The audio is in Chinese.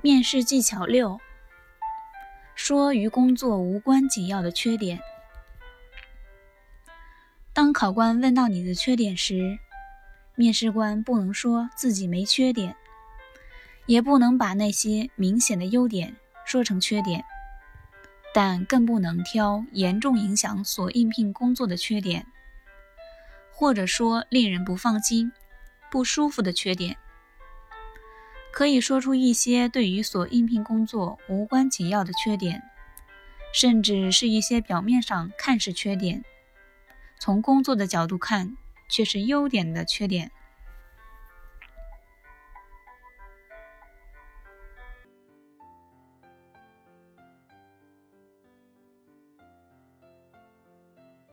面试技巧六：说与工作无关紧要的缺点。当考官问到你的缺点时，面试官不能说自己没缺点，也不能把那些明显的优点说成缺点，但更不能挑严重影响所应聘工作的缺点，或者说令人不放心、不舒服的缺点。可以说出一些对于所应聘工作无关紧要的缺点，甚至是一些表面上看是缺点，从工作的角度看却是优点的缺点。